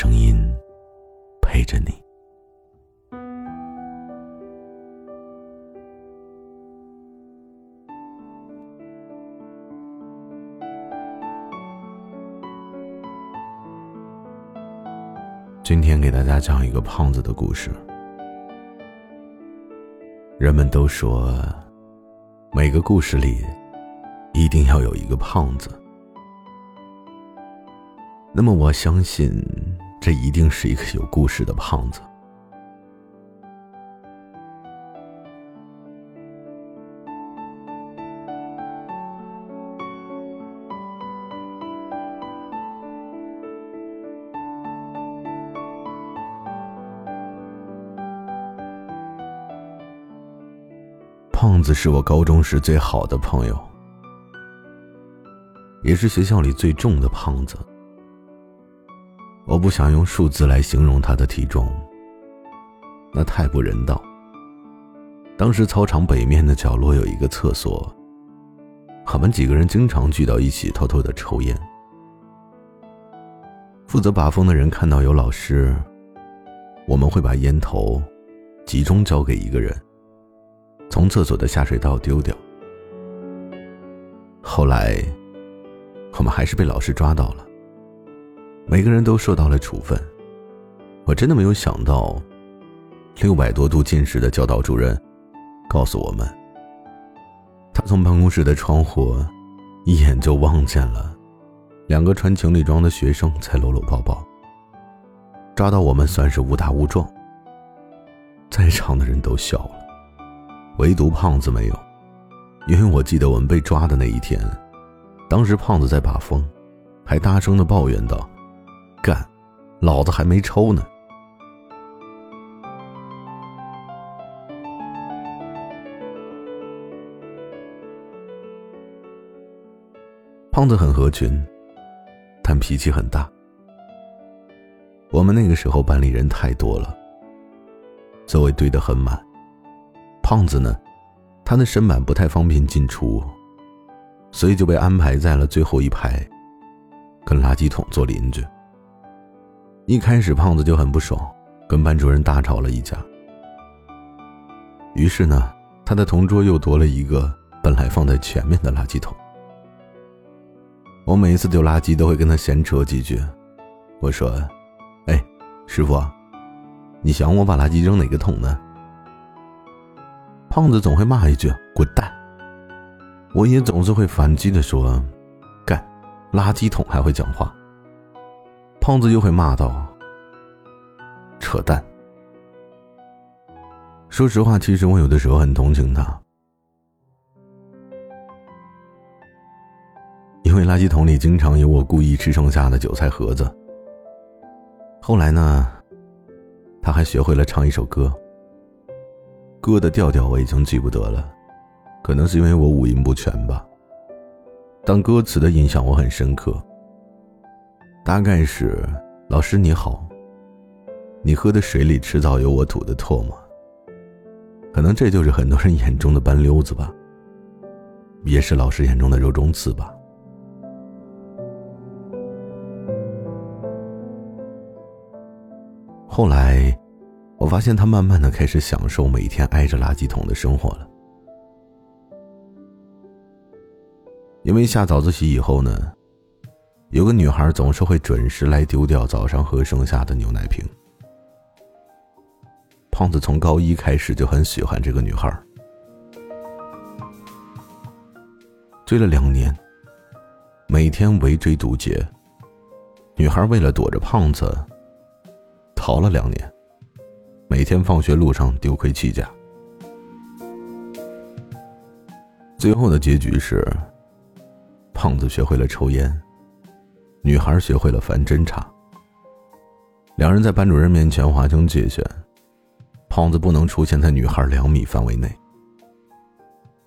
声音陪着你。今天给大家讲一个胖子的故事。人们都说，每个故事里一定要有一个胖子。那么我相信，这一定是一个有故事的胖子。胖子是我高中时最好的朋友，也是学校里最重的胖子。我不想用数字来形容他的体重，那太不人道。当时操场北面的角落有一个厕所，我们几个人经常聚到一起偷偷的抽烟。负责把风的人看到有老师，我们会把烟头集中交给一个人，从厕所的下水道丢掉。后来，我们还是被老师抓到了。每个人都受到了处分，我真的没有想到，六百多度近视的教导主任告诉我们，他从办公室的窗户一眼就望见了两个穿情侣装的学生在搂搂抱抱。抓到我们算是误打误撞，在场的人都笑了，唯独胖子没有，因为我记得我们被抓的那一天，当时胖子在把风，还大声的抱怨道。干，老子还没抽呢。胖子很合群，但脾气很大。我们那个时候班里人太多了，座位堆得很满。胖子呢，他的身板不太方便进出，所以就被安排在了最后一排，跟垃圾桶做邻居。一开始，胖子就很不爽，跟班主任大吵了一架。于是呢，他的同桌又多了一个本来放在前面的垃圾桶。我每一次丢垃圾都会跟他闲扯几句，我说：“哎，师傅，你想我把垃圾扔哪个桶呢？”胖子总会骂一句“滚蛋”，我也总是会反击的说：“干，垃圾桶还会讲话。”胖子又会骂道：“扯淡。”说实话，其实我有的时候很同情他，因为垃圾桶里经常有我故意吃剩下的韭菜盒子。后来呢，他还学会了唱一首歌，歌的调调我已经记不得了，可能是因为我五音不全吧，但歌词的印象我很深刻。大概是，老师你好。你喝的水里迟早有我吐的唾沫。可能这就是很多人眼中的班溜子吧，也是老师眼中的肉中刺吧。后来，我发现他慢慢的开始享受每天挨着垃圾桶的生活了。因为下早自习以后呢，有个女孩总是会准时来丢掉早上喝剩下的牛奶瓶。胖子从高一开始就很喜欢这个女孩，追了两年，每天围追堵截。女孩为了躲着胖子，逃了两年，每天放学路上丢盔弃甲。最后的结局是，胖子学会了抽烟，女孩学会了翻侦查。两人在班主任面前划清界限。胖子不能出现在女孩两米范围内。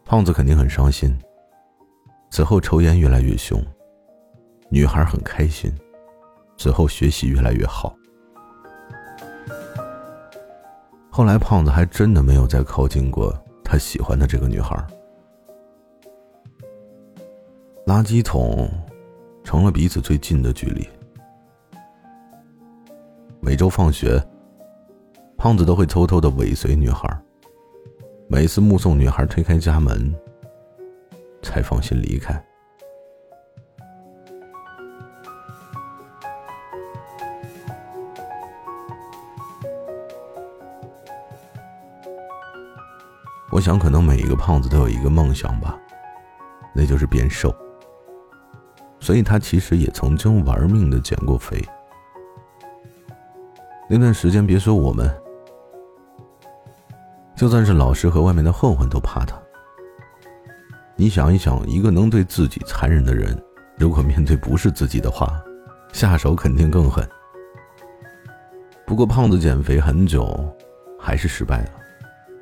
胖子肯定很伤心。此后抽烟越来越凶，女孩很开心。此后学习越来越好。后来胖子还真的没有再靠近过他喜欢的这个女孩。垃圾桶成了彼此最近的距离。每周放学。胖子都会偷偷的尾随女孩，每次目送女孩推开家门，才放心离开。我想，可能每一个胖子都有一个梦想吧，那就是变瘦。所以他其实也曾经玩命的减过肥。那段时间，别说我们。就算是老师和外面的混混都怕他。你想一想，一个能对自己残忍的人，如果面对不是自己的话，下手肯定更狠。不过胖子减肥很久，还是失败了。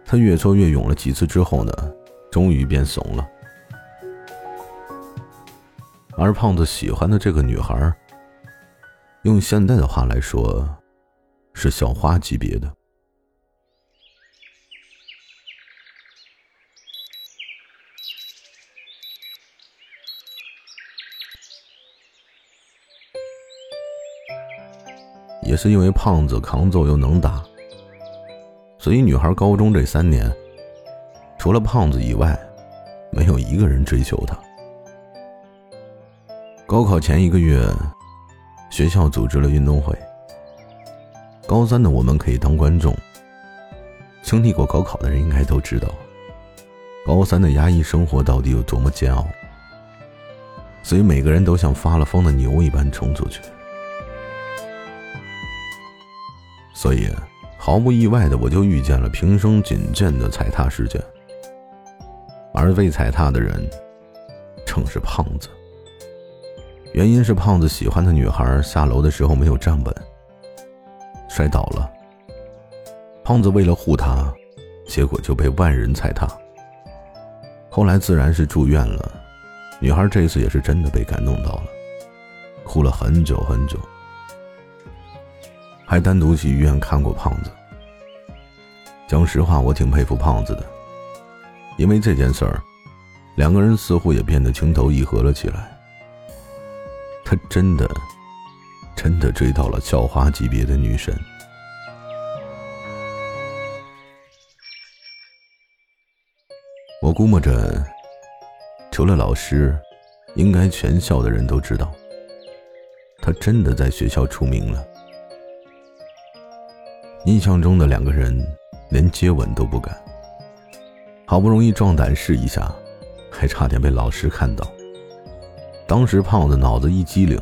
他越挫越勇了几次之后呢，终于变怂了。而胖子喜欢的这个女孩，用现在的话来说，是校花级别的。也是因为胖子抗揍又能打，所以女孩高中这三年，除了胖子以外，没有一个人追求她。高考前一个月，学校组织了运动会。高三的我们可以当观众。经历过高考的人应该都知道，高三的压抑生活到底有多么煎熬。所以每个人都像发了疯的牛一般冲出去。所以，毫不意外的，我就遇见了平生仅见的踩踏事件。而被踩踏的人，正是胖子。原因是胖子喜欢的女孩下楼的时候没有站稳，摔倒了。胖子为了护她，结果就被万人踩踏。后来自然是住院了。女孩这次也是真的被感动到了，哭了很久很久。还单独去医院看过胖子。讲实话，我挺佩服胖子的，因为这件事儿，两个人似乎也变得情投意合了起来。他真的，真的追到了校花级别的女神。我估摸着，除了老师，应该全校的人都知道，他真的在学校出名了。印象中的两个人，连接吻都不敢。好不容易壮胆试一下，还差点被老师看到。当时胖子脑子一激灵，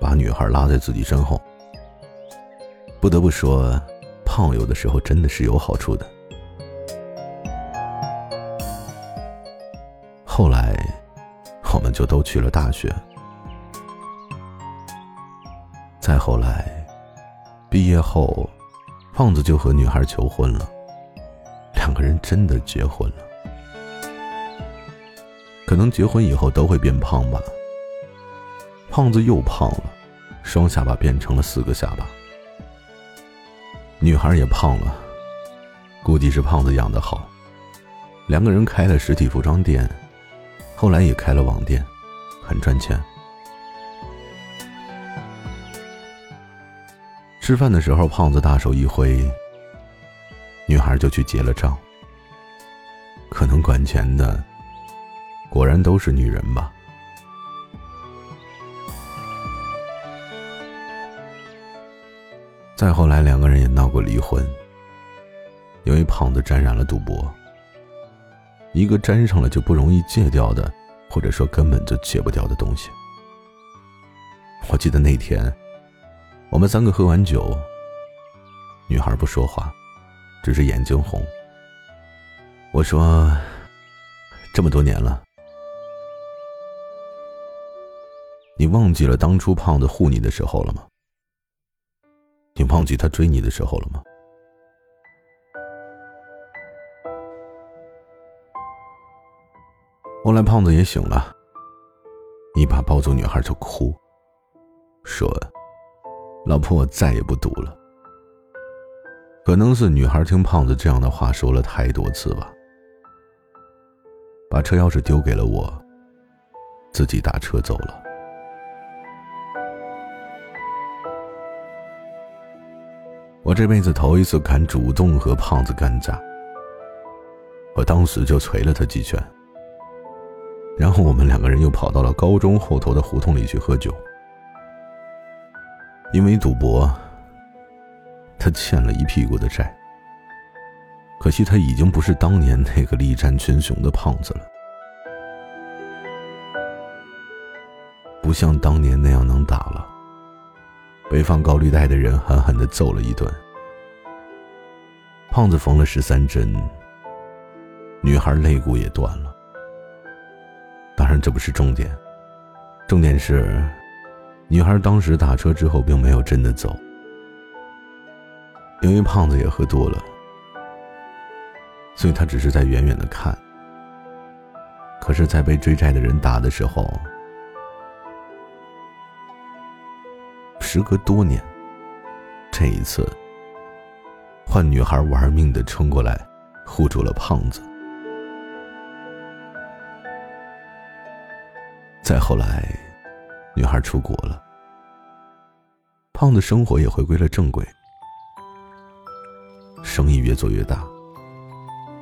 把女孩拉在自己身后。不得不说，胖有的时候真的是有好处的。后来，我们就都去了大学。再后来，毕业后。胖子就和女孩求婚了，两个人真的结婚了。可能结婚以后都会变胖吧。胖子又胖了，双下巴变成了四个下巴。女孩也胖了，估计是胖子养的好。两个人开了实体服装店，后来也开了网店，很赚钱。吃饭的时候，胖子大手一挥，女孩就去结了账。可能管钱的，果然都是女人吧。再后来两个人也闹过离婚。因为胖子沾染了赌博。一个沾上了就不容易戒掉的或者说根本就戒不掉的东西。我记得那天我们三个喝完酒女孩不说话只是眼睛红。我说这么多年了你忘记了当初胖子护你的时候了吗？你忘记他追你的时候了吗？”后来胖子也醒了，一把抱住女孩就哭，说：“老婆，我再也不赌了。”可能是女孩听胖子这样的话说了太多次吧，把车钥匙丢给了我，自己打车走了。我这辈子头一次敢主动和胖子干架，我当时就捶了他几拳。然后我们两个人又跑到了高中后头的胡同里去喝酒。因为赌博，他欠了一屁股的债。可惜他已经不是当年那个力战群雄的胖子了，不像当年那样能打了。被放高利贷的人狠狠的揍了一顿，胖子缝了十三针，女孩肋骨也断了。当然，这不是重点，重点是，女孩当时打车之后并没有真的走，因为胖子也喝多了，所以他只是在远远的看。可是，在被追债的人打的时候，时隔多年，这一次，换女孩玩命的冲过来，护住了胖子。再后来，女孩出国了，胖子生活也回归了正轨，生意越做越大。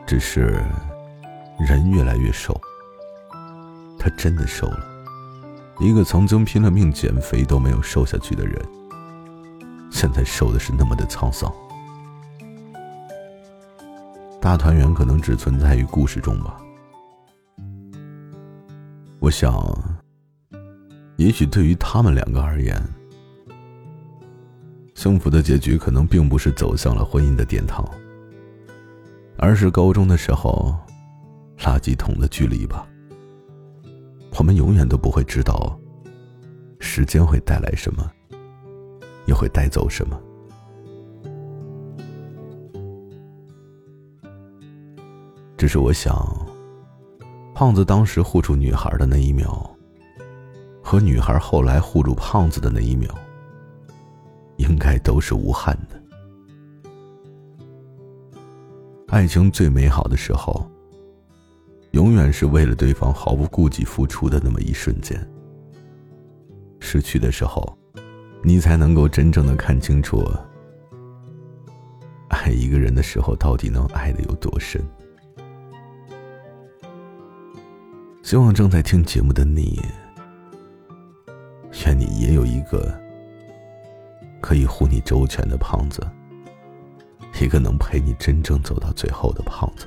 只是人越来越瘦，他真的瘦了。一个曾经拼了命减肥都没有瘦下去的人，现在瘦的是那么的沧桑。大团圆可能只存在于故事中吧。我想，也许对于他们两个而言，幸福的结局可能并不是走向了婚姻的殿堂，而是高中的时候垃圾桶的距离吧。我们永远都不会知道，时间会带来什么，又会带走什么。只是我想。胖子当时护住女孩的那一秒，和女孩后来护住胖子的那一秒，应该都是无憾的。爱情最美好的时候，永远是为了对方毫不顾忌付出的那么一瞬间。失去的时候，你才能够真正的看清楚，爱一个人的时候到底能爱的有多深。希望正在听节目的你，愿你也有一个可以护你周全的胖子，一个能陪你真正走到最后的胖子。